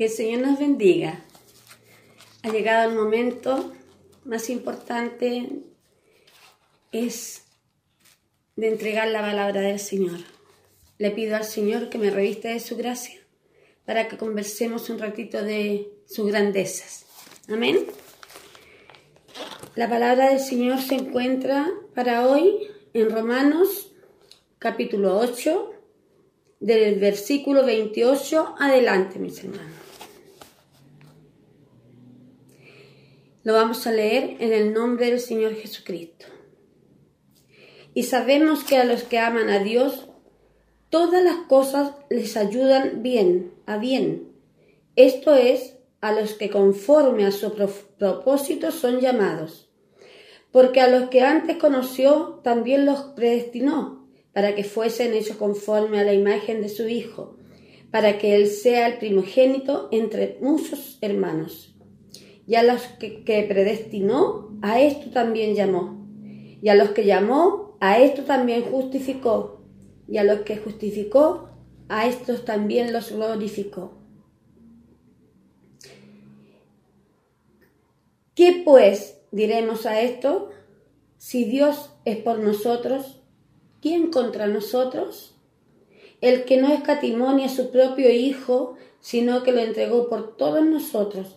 Que el Señor nos bendiga. Ha llegado el momento más importante, es de entregar la palabra del Señor. Le pido al Señor que me revista de su gracia para que conversemos un ratito de sus grandezas. Amén. La palabra del Señor se encuentra para hoy en Romanos capítulo 8, del versículo 28 adelante, mis hermanos. Lo vamos a leer en el nombre del Señor Jesucristo. Y sabemos que a los que aman a Dios, todas las cosas les ayudan bien, a bien. Esto es, a los que conforme a su propósito son llamados. Porque a los que antes conoció, también los predestinó, para que fuesen hechos conforme a la imagen de su Hijo, para que Él sea el primogénito entre muchos hermanos y a los que, predestinó, a esto también llamó. Y a los que llamó, a esto también justificó. Y a los que justificó, a estos también los glorificó. ¿Qué pues diremos a esto? Si Dios es por nosotros, ¿quién contra nosotros? El que no escatimó ni a su propio Hijo, sino que lo entregó por todos nosotros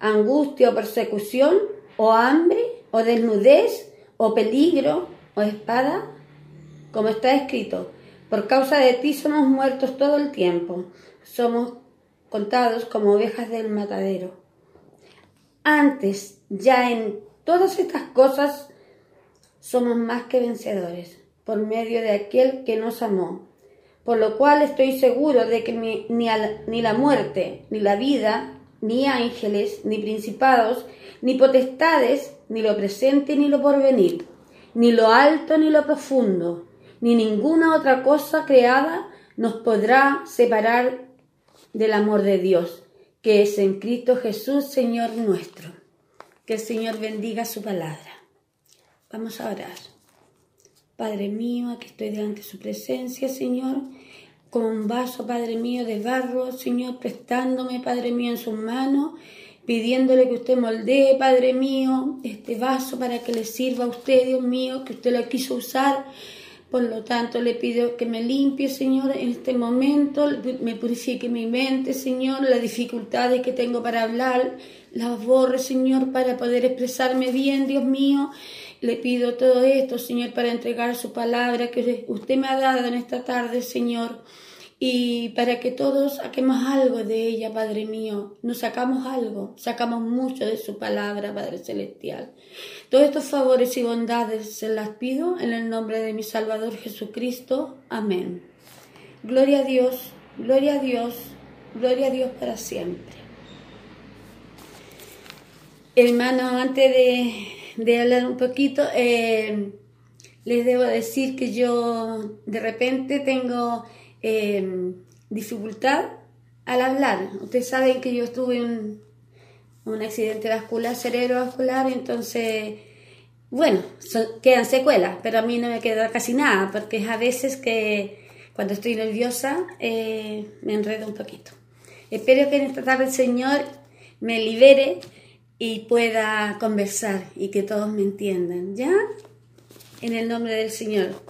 Angustia o persecución, o hambre, o desnudez, o peligro, o espada, como está escrito, por causa de ti somos muertos todo el tiempo, somos contados como ovejas del matadero. Antes, ya en todas estas cosas, somos más que vencedores, por medio de aquel que nos amó. Por lo cual estoy seguro de que ni, ni la muerte, ni la vida, ni ángeles, ni principados, ni potestades, ni lo presente, ni lo porvenir, ni lo alto, ni lo profundo, ni ninguna otra cosa creada nos podrá separar del amor de Dios, que es en Cristo Jesús, Señor nuestro. Que el Señor bendiga su palabra. Vamos a orar. Padre mío, aquí estoy delante de su presencia, Señor con un vaso, Padre mío, de barro, Señor, prestándome, Padre mío, en sus manos, pidiéndole que usted moldee, Padre mío, este vaso para que le sirva a usted, Dios mío, que usted lo quiso usar. Por lo tanto, le pido que me limpie, Señor, en este momento, me purifique mi mente, Señor, las dificultades que tengo para hablar, las borre, Señor, para poder expresarme bien, Dios mío. Le pido todo esto, Señor, para entregar su palabra que usted me ha dado en esta tarde, Señor. Y para que todos saquemos algo de ella, Padre mío. Nos sacamos algo, sacamos mucho de su palabra, Padre Celestial. Todos estos favores y bondades se las pido en el nombre de mi Salvador Jesucristo. Amén. Gloria a Dios, gloria a Dios, gloria a Dios para siempre. Hermano, antes de de hablar un poquito, eh, les debo decir que yo de repente tengo eh, dificultad al hablar. Ustedes saben que yo estuve un, un accidente vascular, cerebrovascular, entonces, bueno, quedan secuelas, pero a mí no me queda casi nada, porque a veces que cuando estoy nerviosa eh, me enredo un poquito. Espero que en esta tarde el Señor me libere y pueda conversar y que todos me entiendan, ¿ya? En el nombre del Señor.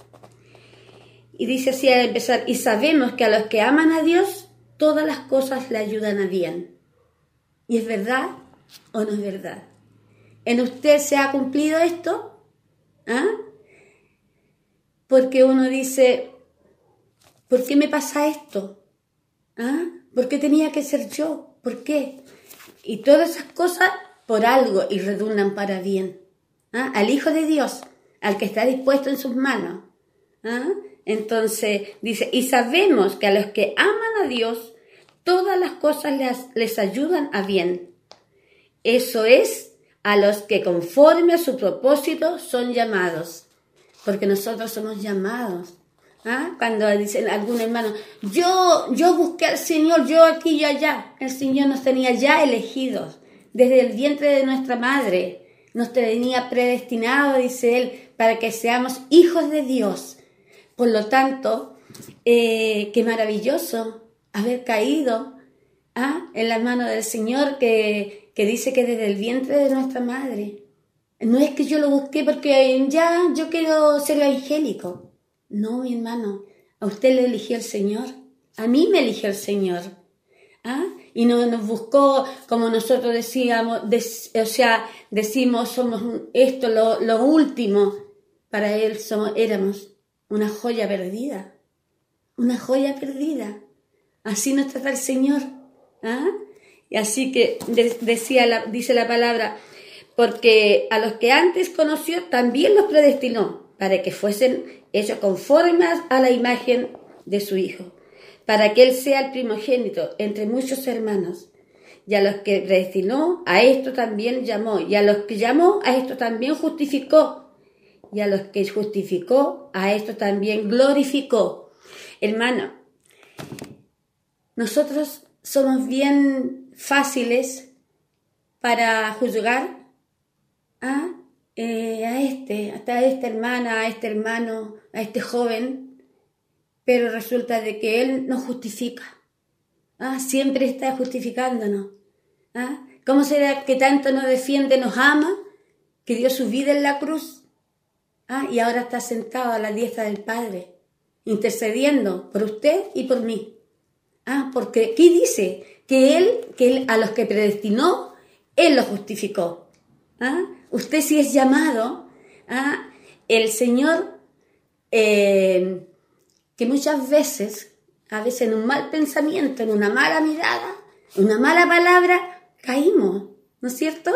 Y dice así al empezar, y sabemos que a los que aman a Dios, todas las cosas le ayudan a bien. ¿Y es verdad o no es verdad? ¿En usted se ha cumplido esto? ¿Ah? Porque uno dice, ¿por qué me pasa esto? ¿Ah? ¿Por qué tenía que ser yo? ¿Por qué? Y todas esas cosas por algo y redundan para bien. ¿ah? Al Hijo de Dios, al que está dispuesto en sus manos. ¿ah? Entonces dice, y sabemos que a los que aman a Dios, todas las cosas les, les ayudan a bien. Eso es a los que conforme a su propósito son llamados. Porque nosotros somos llamados. ¿Ah? Cuando dicen algún hermano, yo, yo busqué al Señor, yo aquí y allá. El Señor nos tenía ya elegidos desde el vientre de nuestra madre. Nos tenía predestinado, dice Él, para que seamos hijos de Dios. Por lo tanto, eh, qué maravilloso haber caído ¿ah? en la mano del Señor que, que dice que desde el vientre de nuestra madre. No es que yo lo busqué porque ya yo quiero ser evangélico. No, mi hermano, a usted le eligió el Señor. A mí me eligió el Señor. ¿Ah? Y no nos buscó como nosotros decíamos, o sea, decimos somos esto, lo, lo último. Para Él somos, éramos una joya perdida. Una joya perdida. Así nos trata el Señor. ¿Ah? Y así que decía la, dice la palabra, porque a los que antes conoció también los predestinó para que fuesen hechos conformes a la imagen de su Hijo, para que Él sea el primogénito entre muchos hermanos. Y a los que predestinó, a esto también llamó, y a los que llamó, a esto también justificó, y a los que justificó, a esto también glorificó. Hermano, nosotros somos bien fáciles para juzgar a, eh, a este, hasta a esta hermana, a este hermano, a este joven, pero resulta de que él nos justifica. Ah, siempre está justificándonos. ¿Ah? ¿Cómo será que tanto nos defiende, nos ama, que dio su vida en la cruz? ¿Ah? Y ahora está sentado a la diestra del Padre, intercediendo por usted y por mí. Ah, porque aquí dice que él, que él a los que predestinó, él los justificó. ¿Ah? Usted si es llamado, ¿ah? el Señor, eh, que muchas veces, a veces en un mal pensamiento, en una mala mirada, una mala palabra, caímos, ¿no es cierto?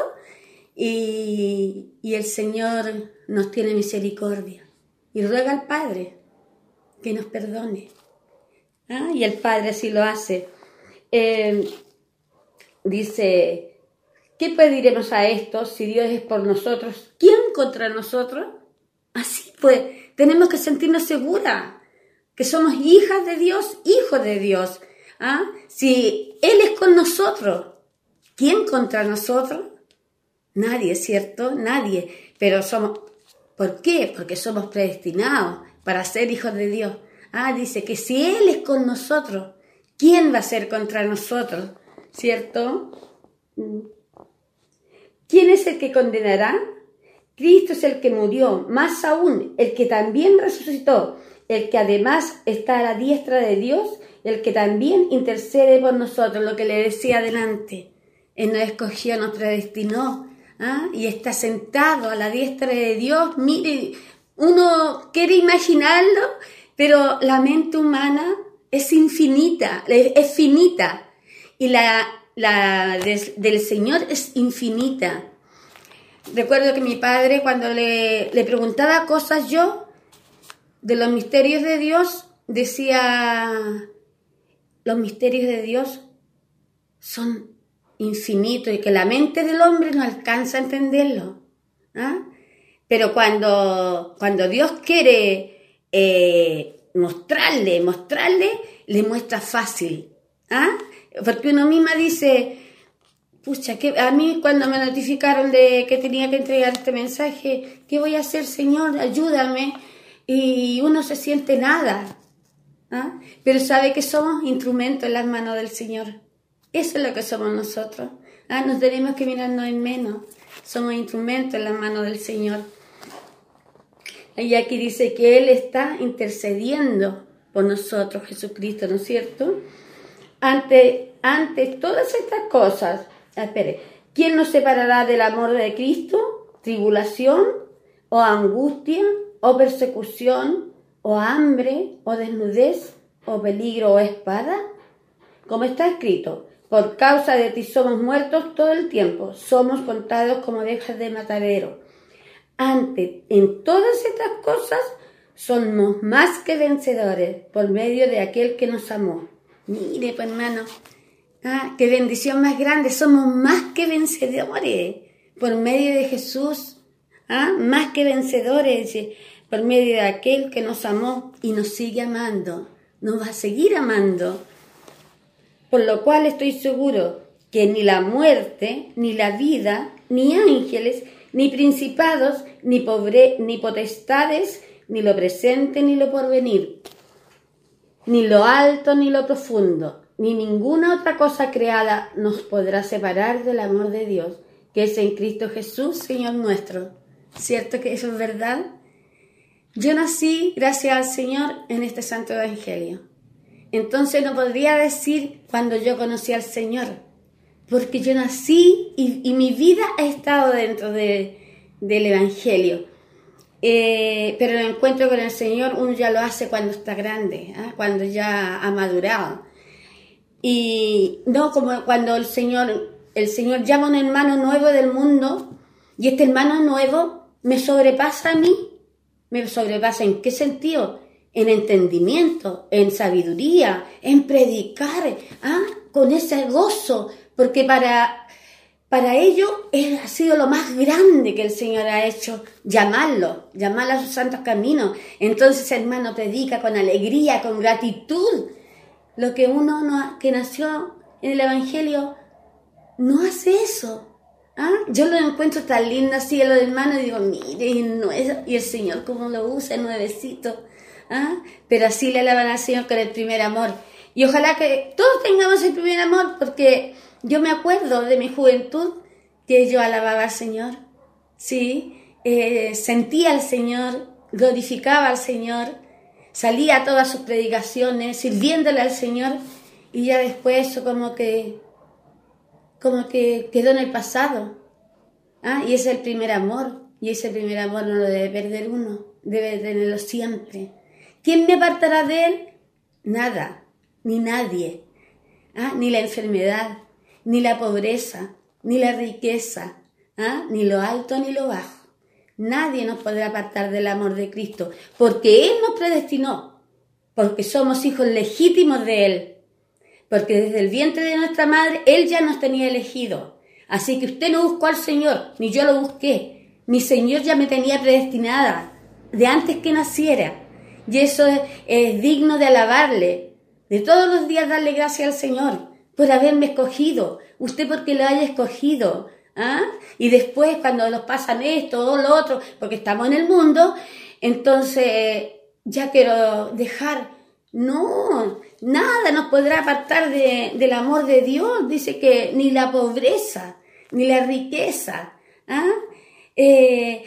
Y, el Señor nos tiene misericordia y ruega al Padre que nos perdone. ¿Ah? Y el Padre así lo hace. Eh, dice, ¿Qué pediremos a estos si Dios es por nosotros? ¿Quién contra nosotros? Así pues, tenemos que sentirnos seguras que somos hijas de Dios, hijos de Dios. ¿Ah? Si Él es con nosotros, ¿quién contra nosotros? Nadie, ¿cierto? Nadie. Pero somos, ¿por qué? Porque somos predestinados para ser hijos de Dios. Ah, dice que si Él es con nosotros, ¿quién va a ser contra nosotros? ¿Cierto? Mm. ¿Quién es el que condenará? Cristo es el que murió, más aún, el que también resucitó, el que además está a la diestra de Dios, el que también intercede por nosotros, lo que le decía adelante. Él nos escogió, nos predestinó, ¿ah? y está sentado a la diestra de Dios. Mire, uno quiere imaginarlo, pero la mente humana es infinita, es finita, y la la del Señor es infinita. Recuerdo que mi padre cuando le, le preguntaba cosas yo de los misterios de Dios, decía, los misterios de Dios son infinitos y que la mente del hombre no alcanza a entenderlo. ¿ah? Pero cuando, cuando Dios quiere eh, mostrarle, mostrarle, le muestra fácil. ¿ah? Porque uno misma dice, pucha, que a mí cuando me notificaron de que tenía que entregar este mensaje, ¿qué voy a hacer, Señor? Ayúdame. Y uno se siente nada. ¿ah? Pero sabe que somos instrumentos en las manos del Señor. Eso es lo que somos nosotros. ¿ah? Nos tenemos que mirarnos en menos. Somos instrumentos en las manos del Señor. Y aquí dice que Él está intercediendo por nosotros, Jesucristo, ¿no es cierto? ante, ante todas estas cosas, espere, ¿quién nos separará del amor de Cristo? ¿Tribulación o angustia o persecución o hambre o desnudez o peligro o espada? Como está escrito, por causa de ti somos muertos todo el tiempo, somos contados como ovejas de matadero. Ante, en todas estas cosas, somos más que vencedores por medio de aquel que nos amó. Mire, pues hermano, ¿Ah? Qué bendición más grande. Somos más que vencedores por medio de Jesús. ¿Ah? Más que vencedores por medio de aquel que nos amó y nos sigue amando. Nos va a seguir amando. Por lo cual estoy seguro que ni la muerte, ni la vida, ni ángeles, ni principados, ni, pobre, ni potestades, ni lo presente, ni lo porvenir, ni lo alto, ni lo profundo, ni ninguna otra cosa creada nos podrá separar del amor de Dios, que es en Cristo Jesús, Señor nuestro. ¿Cierto que eso es verdad? Yo nací, gracias al Señor, en este Santo Evangelio. Entonces no podría decir cuando yo conocí al Señor, porque yo nací y, mi vida ha estado dentro del Evangelio. Eh, pero el encuentro con el Señor uno ya lo hace cuando está grande, ¿ah? cuando ya ha madurado. Y no como cuando el Señor, el Señor llama a un hermano nuevo del mundo y este hermano nuevo me sobrepasa a mí. ¿Me sobrepasa en qué sentido? En entendimiento, en sabiduría, en predicar, ¿ah? con ese gozo, porque para, para ello ha sido lo más grande que el Señor ha hecho, llamarlo, llamarlo a sus santos caminos. Entonces, hermano, predica con alegría, con gratitud. Lo que uno que nació en el Evangelio no hace eso. ¿Ah? Yo lo encuentro tan lindo así, los hermanos, y digo, mire, y el Señor cómo lo usa, nuevecito. ¿Ah? Pero así le alaban al Señor con el primer amor. Y ojalá que todos tengamos el primer amor, porque yo me acuerdo de mi juventud que yo alababa al Señor, ¿sí? Eh, sentía al Señor, glorificaba al Señor, salía a todas sus predicaciones, sirviéndole al Señor, y ya después como que, como que quedó en el pasado. ¿ah? Y es el primer amor, y ese primer amor no lo debe perder uno, debe tenerlo siempre. ¿Quién me apartará de él? Nada, ni nadie, ¿ah? ni la enfermedad, ni la pobreza, ni la riqueza, ¿ah? ni lo alto ni lo bajo. Nadie nos podrá apartar del amor de Cristo, porque Él nos predestinó, porque somos hijos legítimos de Él, porque desde el vientre de nuestra madre Él ya nos tenía elegido. Así que usted no buscó al Señor, ni yo lo busqué. Mi Señor ya me tenía predestinada de antes que naciera. Y eso es, digno de alabarle, de todos los días darle gracias al Señor por haberme escogido, usted porque lo haya escogido. ¿ah? Y después cuando nos pasan esto o lo otro, porque estamos en el mundo, entonces ya quiero dejar, no, nada nos podrá apartar del amor de Dios, dice que ni la pobreza, ni la riqueza, ¿ah? Eh,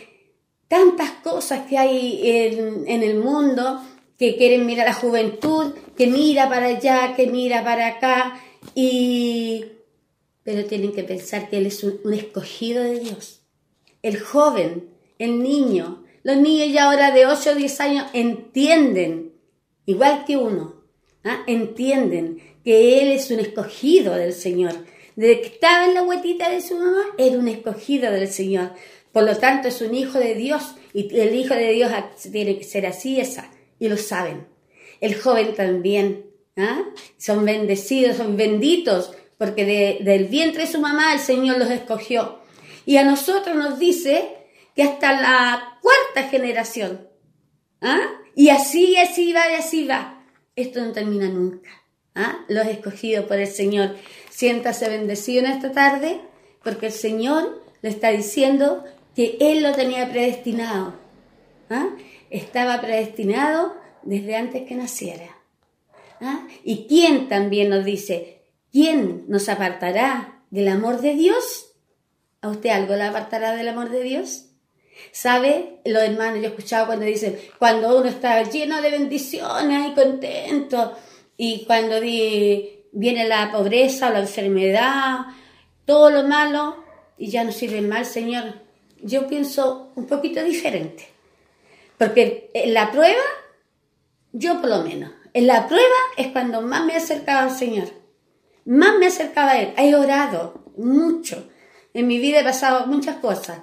tantas cosas que hay en, en el mundo que quieren mirar a la juventud, que mira para allá, que mira para acá, y, pero tienen que pensar que Él es un, escogido de Dios. El joven, el niño, los niños ya ahora de 8 o 10 años entienden, igual que uno, ¿ah? entienden que Él es un escogido del Señor. Desde que estaba en la huetita de su mamá, era un escogido del Señor. Por lo tanto, es un hijo de Dios y el hijo de Dios tiene que ser así, esa, y lo saben. El joven también ¿Ah? Son bendecidos, son benditos, porque del vientre de su mamá el Señor los escogió. Y a nosotros nos dice que hasta la cuarta generación. ¿ah? Y así, así va, y así va. Esto no termina nunca. ¿ah? Los escogidos por el Señor. Siéntase bendecido en esta tarde, porque el Señor le está diciendo que Él lo tenía predestinado. ¿ah? Estaba predestinado desde antes que naciera. ¿Ah? ¿Y quién también nos dice? ¿Quién nos apartará del amor de Dios? ¿A usted algo le apartará del amor de Dios? ¿Sabe? Los hermanos, yo he escuchado cuando dicen, cuando uno está lleno de bendiciones y contento, y cuando viene la pobreza, la enfermedad, todo lo malo, y ya no sirve mal, Señor. Yo pienso un poquito diferente. Porque en la prueba, yo por lo menos, en la prueba es cuando más me he acercado al Señor, más me he acercado a Él. He orado mucho. En mi vida he pasado muchas cosas.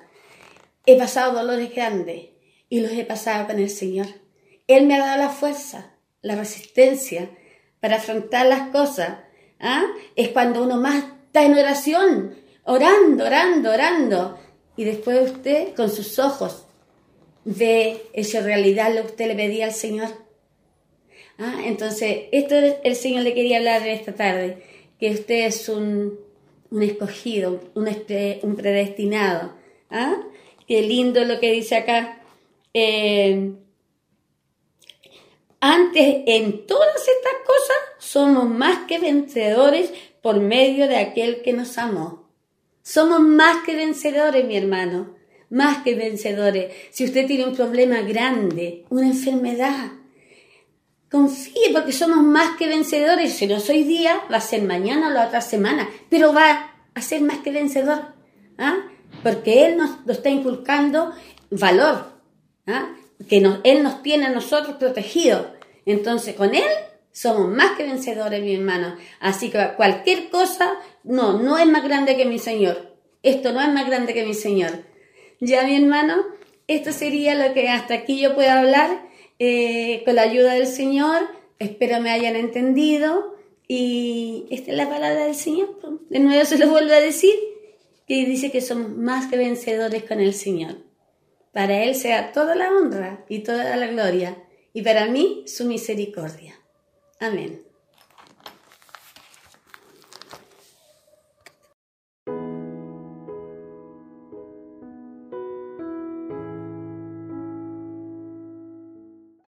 He pasado dolores grandes y los he pasado con el Señor. Él me ha dado la fuerza, la resistencia para afrontar las cosas, ¿ah? Es cuando uno más está en oración, orando, orando, orando. Y después usted con sus ojos ve esa realidad lo que usted le pedía al Señor. ¿Ah? Entonces, esto el Señor le quería hablar esta tarde, que usted es un, escogido, un, un predestinado. ¿Ah? Qué lindo lo que dice acá. Eh, antes, en todas estas cosas, somos más que vencedores por medio de aquel que nos amó. Somos más que vencedores, mi hermano, más que vencedores. Si usted tiene un problema grande, una enfermedad, confíe porque somos más que vencedores. Si no soy día, va a ser mañana o la otra semana, pero va a ser más que vencedor. ¿ah? Porque Él nos lo está inculcando valor, ¿ah? que Él nos tiene a nosotros protegidos. Entonces, con Él somos más que vencedores, mi hermano. Así que cualquier cosa, no, no es más grande que mi Señor. Esto no es más grande que mi Señor. Ya, mi hermano, esto sería lo que hasta aquí yo puedo hablar eh, con la ayuda del Señor. Espero me hayan entendido. Y esta es la palabra del Señor. De nuevo se lo vuelvo a decir, que dice que somos más que vencedores con el Señor. Para Él sea toda la honra y toda la gloria y para mí su misericordia. Amén.